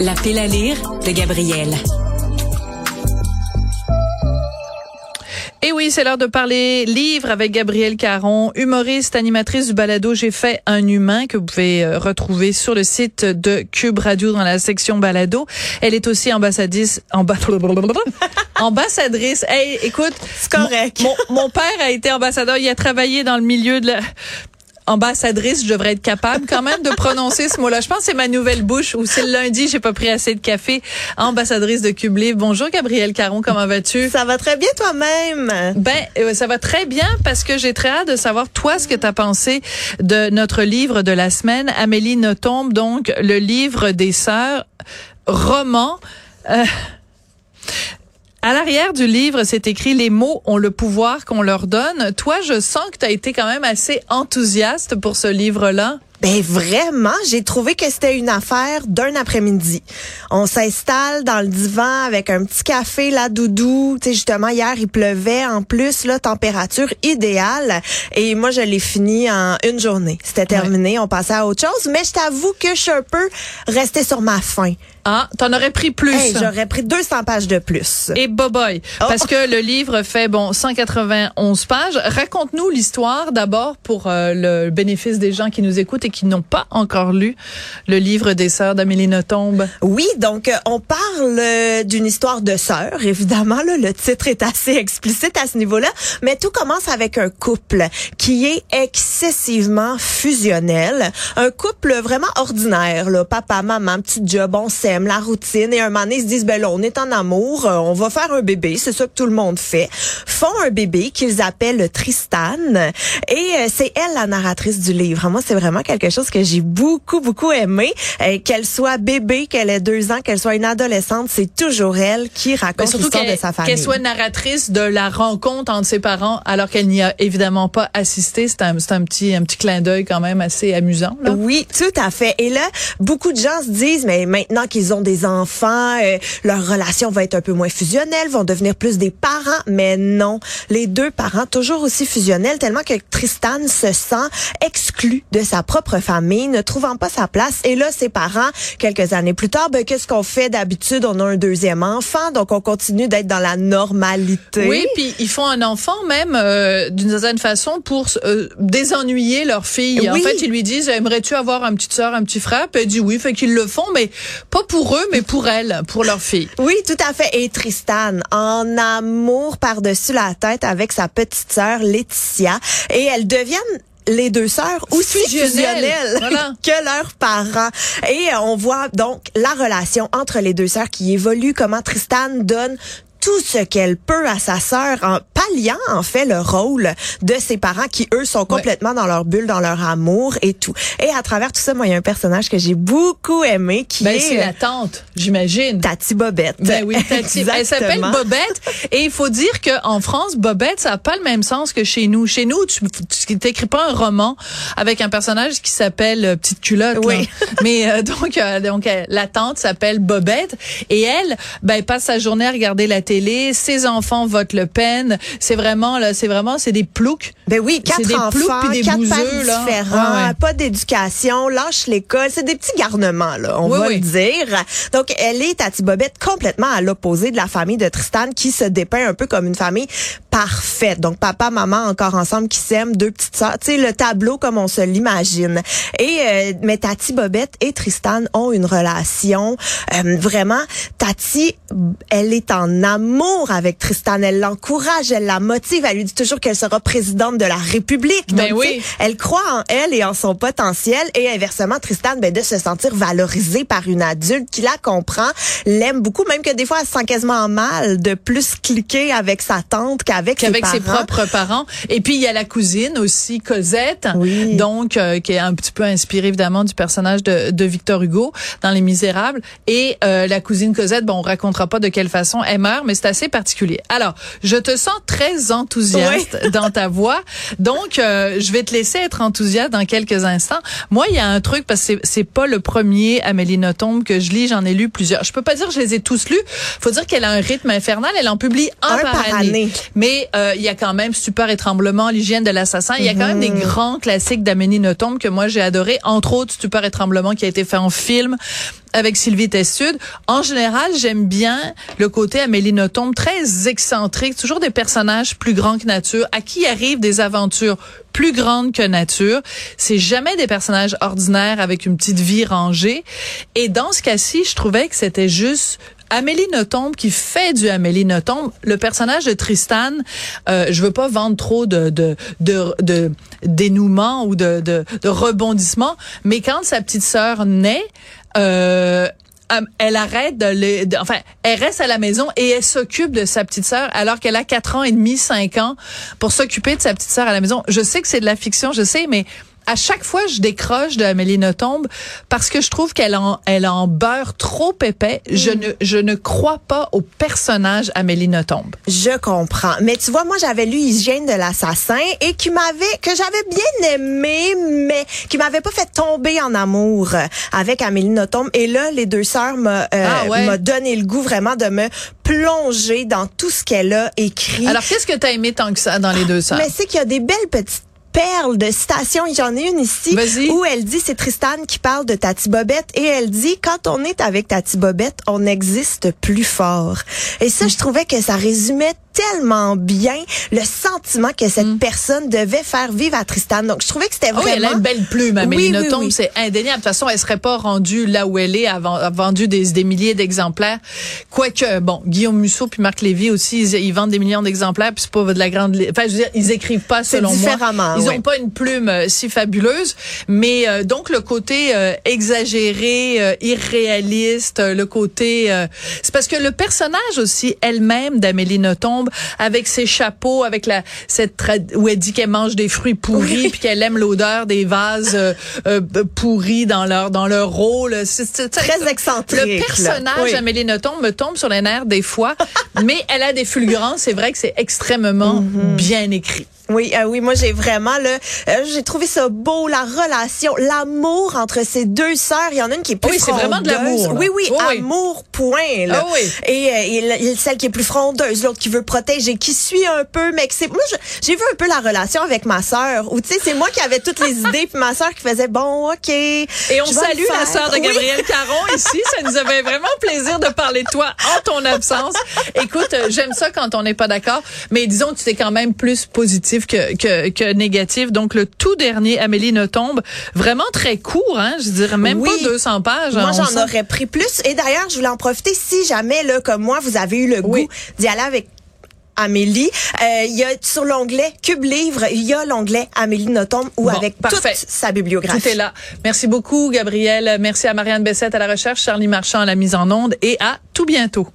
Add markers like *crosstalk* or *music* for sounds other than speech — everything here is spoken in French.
La pile à lire de Gabriel. Et oui, c'est l'heure de parler livre avec Gabrielle Caron, humoriste, animatrice du balado J'ai fait un humain que vous pouvez euh, retrouver sur le site de Cube Radio dans la section balado. Elle est aussi ambassadrice *laughs* ambassadrice. Hey, écoute, c'est correct. Mon, mon, père a été ambassadeur, il a travaillé dans le milieu de la ambassadrice, je devrais être capable quand même de prononcer ce mot-là. Je pense que c'est ma nouvelle bouche ou c'est le lundi, j'ai pas pris assez de café. Ambassadrice de Cube. Bonjour Gabrielle Caron, comment vas-tu? Ça va très bien toi-même? Ben, euh, ça va très bien parce que j'ai très hâte de savoir toi ce que tu as pensé de notre livre de la semaine, Amélie Nothomb, donc le livre des sœurs, roman. Euh, à l'arrière du livre, c'est écrit les mots ont le pouvoir qu'on leur donne. Toi, je sens que tu as été quand même assez enthousiaste pour ce livre-là. Ben vraiment, j'ai trouvé que c'était une affaire d'un après-midi. On s'installe dans le divan avec un petit café là doudou, tu sais justement hier il pleuvait en plus là température idéale et moi je l'ai fini en une journée. C'était terminé, on passait à autre chose, mais je t'avoue que je suis un peu restée sur ma faim. Ah, t'en aurais pris plus. J'aurais pris 200 pages de plus. Et boboy, oh. parce que le livre fait bon 191 pages. Raconte-nous l'histoire d'abord pour euh, le bénéfice des gens qui nous écoutent et qui n'ont pas encore lu le livre des sœurs d'Amélie Nothomb. Oui, donc euh, on parle euh, d'une histoire de sœurs, évidemment là, le titre est assez explicite à ce niveau-là, mais tout commence avec un couple qui est excessivement fusionnel, un couple vraiment ordinaire là, papa, maman, petit job, on la routine et un moment donné, ils se disent ben là, on est en amour, euh, on va faire un bébé, c'est ça que tout le monde fait. Font un bébé qu'ils appellent Tristan et c'est elle la narratrice du livre. Moi, c'est vraiment quelque chose que j'ai beaucoup, beaucoup aimé. Euh, qu'elle soit bébé, qu'elle ait deux ans, qu'elle soit une adolescente, c'est toujours elle qui raconte l'histoire de sa famille. Qu'elle soit narratrice de la rencontre entre ses parents alors qu'elle n'y a évidemment pas assisté. C'est un, un petit, un petit clin d'œil quand même assez amusant. Là. Oui, tout à fait. Et là, beaucoup de gens se disent, mais maintenant qu'ils ont des enfants, euh, leur relation va être un peu moins fusionnelle, vont devenir plus des parents. Mais non, les deux parents toujours aussi fusionnels, tellement que Tristan se sent exclu de sa propre famille, ne trouvant pas sa place. Et là, ses parents, quelques années plus tard, ben, qu'est-ce qu'on fait? D'habitude? On a un deuxième enfant, donc on continue d'être dans la normalité. Oui, puis ils font un enfant même euh, d'une certaine façon pour euh, désennuyer leur fille. En fait, ils lui disent, aimerais-tu avoir un petit soeur, un petit frère? Puis elle dit oui, fait qu'ils le font, mais pas pour eux, mais pour elle, pour leur fille. Oui, tout à fait. Et Tristan, en amour par-dessus la tête avec sa petite sœur Laetitia. Et elles deviennent les deux sœurs aussi fusionnelles, *laughs* que leurs parents. Et on voit donc la relation entre les deux sœurs qui évolue, comment Tristan donne tout ce qu'elle peut à sa sœur en palliant en fait le rôle de ses parents qui eux sont complètement dans leur bulle, dans leur amour et tout. Et à travers tout ça, moi il y a un personnage que j'ai beaucoup aimé qui ben, est c'est la tante, j'imagine. Tati Bobette. Ben oui, Tati. Elle s'appelle Bobette et il faut dire que en France Bobette ça a pas le même sens que chez nous. Chez nous, tu t'écris pas un roman avec un personnage qui s'appelle euh, petite culotte oui. Mais euh, donc euh, donc la tante s'appelle Bobette et elle ben passe sa journée à regarder la télé, ses enfants votent Le Pen. C'est vraiment là, c'est vraiment c'est des ploucs. Ben oui, quatre des enfants, des quatre bouseux, là. différents, pas d'éducation, lâche l'école, c'est des petits garnements là, on va le dire. Donc elle est Tati Bobette complètement à l'opposé de la famille de Tristan qui se dépeint un peu comme une famille parfaite. Donc papa, maman encore ensemble qui s'aiment, deux petites sœurs, tu sais le tableau comme on se l'imagine. Et euh, mais Tati Bobette et Tristan ont une relation euh, vraiment Tati elle est en amour avec Tristan, elle l'encourage, elle la motive, elle lui dit toujours qu'elle sera présidente de la République. Ben Donc, oui. Elle croit en elle et en son potentiel et inversement Tristan ben de se sentir valorisé par une adulte qui la comprend, l'aime beaucoup même que des fois elle se sent quasiment mal de plus cliquer avec sa tante qu'avec ses, parents. ses propres parents. Et puis il y a la cousine aussi Cosette, oui. donc euh, qui est un petit peu inspirée évidemment du personnage de, de Victor Hugo dans Les Misérables et euh, la cousine Cosette, bon on racontera pas de quelle façon elle meurt mais c'est assez particulier. Alors, je te sens très enthousiaste oui. dans ta voix. Donc euh, je vais te laisser être enthousiaste dans quelques instants. Moi, il y a un truc parce que c'est pas le premier Amélie Nothomb que je lis, j'en ai lu plusieurs. Je peux pas dire que je les ai tous lus. Faut dire qu'elle a un rythme infernal, elle en publie un, un par, par année. année. Mais euh, il y a quand même Stupeur et tremblement, l'hygiène de l'assassin. Il y a quand même des Mhm. grands classiques d'Amélie Nothomb que moi j'ai adoré, entre autres Stupeur et tremblement qui a été fait en film avec Sylvie Testude. En général, j'aime bien le côté Amélie Nothomb, très excentrique, toujours des personnages plus grands que nature, à qui arrivent des aventures plus grandes que nature? C'est jamais des personnages ordinaires avec une petite vie rangée. Et dans ce cas-ci, je trouvais que c'était juste Amélie Nothomb qui fait du Amélie Nothomb. Le personnage de Tristan, euh, je veux pas vendre trop de de de, de dénouement ou de, de de rebondissement, mais quand sa petite sœur naît, euh, elle arrête de, les, enfin, elle reste à la maison et elle s'occupe de sa petite sœur alors qu'elle a quatre ans et demi, cinq ans pour s'occuper de sa petite sœur à la maison. Je sais que c'est de la fiction, je sais, mais à chaque fois, je décroche de Amélie Nothomb parce que je trouve qu'elle en, elle en beurre trop épais. Je mm. ne, je ne crois pas au personnage Amélie Nothomb. Je comprends. Mais tu vois, moi, j'avais lu Hygiène de l'assassin et qui m'avait, que j'avais bien aimé, mais qui m'avait pas fait tomber en amour avec Amélie Nothomb. Et là, les deux sœurs m'ont euh, ah donné le goût vraiment de me plonger dans tout ce qu'elle a écrit. Alors, qu'est-ce que tu as aimé tant que ça dans les deux sœurs? Mais c'est qu'il y a des belles petites perle de citation. J'en ai une ici où elle dit, c'est Tristan qui parle de Tati Bobette et elle dit, quand on est avec Tati Bobette, on existe plus fort. Et ça, je trouvais que ça résumait tellement bien le sentiment que cette mm. personne devait faire vivre à Tristan. Donc, je trouvais que c'était vraiment... Oh, elle a une belle plume, Amélie oui, c'est indéniable. De toute façon, elle serait pas rendue là où elle est, a vendu des, des milliers d'exemplaires. Quoique, bon, Guillaume Musso puis Marc Lévy aussi, ils, vendent des millions d'exemplaires, puis c'est pas de la grande... Enfin, je veux dire, ils écrivent pas selon différemment, moi. Ils ont pas une plume euh, si fabuleuse, mais euh, donc le côté euh, exagéré, irréaliste, le côté... c'est parce que le personnage aussi, elle-même d'Amélie Nothomb, avec ses chapeaux, avec la cette où elle dit qu'elle mange des fruits pourris puis qu'elle aime l'odeur des vases euh, euh, pourris dans leur dans leur rôle. C'est très excentrique. Le personnage Amélie Nothomb me tombe sur les nerfs des fois, *laughs* mais elle a des fulgurances. C'est vrai que c'est extrêmement mm-hmm. bien écrit. Oui, euh, oui, moi j'ai vraiment là, euh, j'ai trouvé ça beau la relation, l'amour entre ces deux sœurs. Il y en a une qui est plus oui, c'est vraiment de l'amour. Oui, oui, amour point. Là. Ah, oui. Et, euh, et, celle qui est plus frondeuse, l'autre qui veut protéger, qui suit un peu, mais que c'est moi j'ai vu un peu la relation avec ma sœur. Où tu sais, c'est moi qui avais toutes les idées, puis ma sœur qui faisait bon, ok. Et on salue la sœur de Gabrielle Caron ici. Ça nous avait vraiment plaisir de parler de toi en ton absence. Écoute, j'aime ça quand on n'est pas d'accord, mais disons que tu es quand même plus que, que, que négatif. Donc, le tout dernier, Amélie ne tombe, vraiment très court, hein, je dirais même pas 200 pages. Moi, j'en aurais pris plus. Et d'ailleurs, je voulais en profiter si jamais, là, comme moi, vous avez eu le goût d'y aller avec Amélie. Euh, il y a sur l'onglet Cube Livre, il y a l'onglet Amélie Nothomb ou avec toute sa bibliographie. Tout est là. Merci beaucoup, Gabrielle. Merci à Marianne Bessette à la recherche, Charlie Marchand à la mise en onde et à tout bientôt.